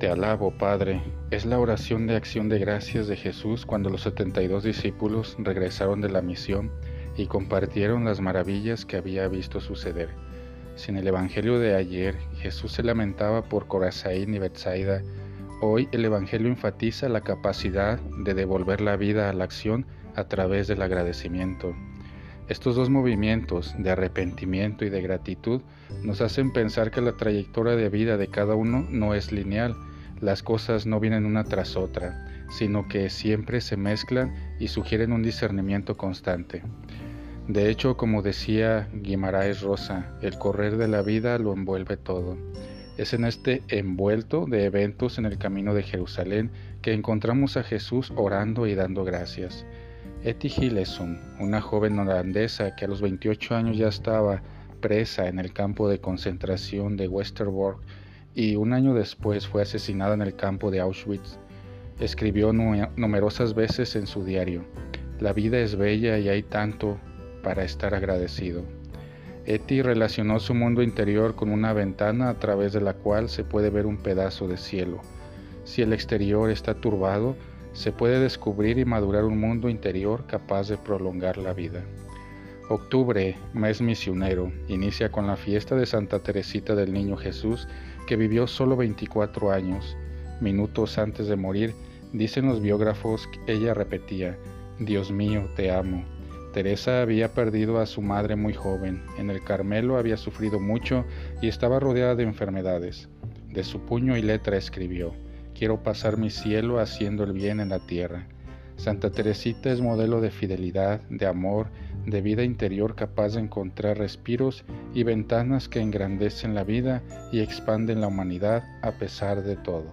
Te alabo, Padre, es la oración de acción de gracias de Jesús cuando los 72 discípulos regresaron de la misión y compartieron las maravillas que había visto suceder. Si en el Evangelio de ayer Jesús se lamentaba por Corazaín y Betsaida, hoy el Evangelio enfatiza la capacidad de devolver la vida a la acción a través del agradecimiento. Estos dos movimientos de arrepentimiento y de gratitud nos hacen pensar que la trayectoria de vida de cada uno no es lineal, las cosas no vienen una tras otra, sino que siempre se mezclan y sugieren un discernimiento constante. De hecho, como decía Guimaraes Rosa, el correr de la vida lo envuelve todo. Es en este envuelto de eventos en el camino de Jerusalén que encontramos a Jesús orando y dando gracias. Etty Hillesum, una joven holandesa que a los 28 años ya estaba presa en el campo de concentración de Westerbork y un año después fue asesinada en el campo de Auschwitz, escribió numerosas veces en su diario, La vida es bella y hay tanto para estar agradecido. Etty relacionó su mundo interior con una ventana a través de la cual se puede ver un pedazo de cielo. Si el exterior está turbado, se puede descubrir y madurar un mundo interior capaz de prolongar la vida. Octubre, mes misionero, inicia con la fiesta de Santa Teresita del Niño Jesús, que vivió solo 24 años. Minutos antes de morir, dicen los biógrafos ella repetía, Dios mío, te amo. Teresa había perdido a su madre muy joven, en el Carmelo había sufrido mucho y estaba rodeada de enfermedades. De su puño y letra escribió, quiero pasar mi cielo haciendo el bien en la tierra. Santa Teresita es modelo de fidelidad, de amor, de vida interior capaz de encontrar respiros y ventanas que engrandecen la vida y expanden la humanidad a pesar de todo.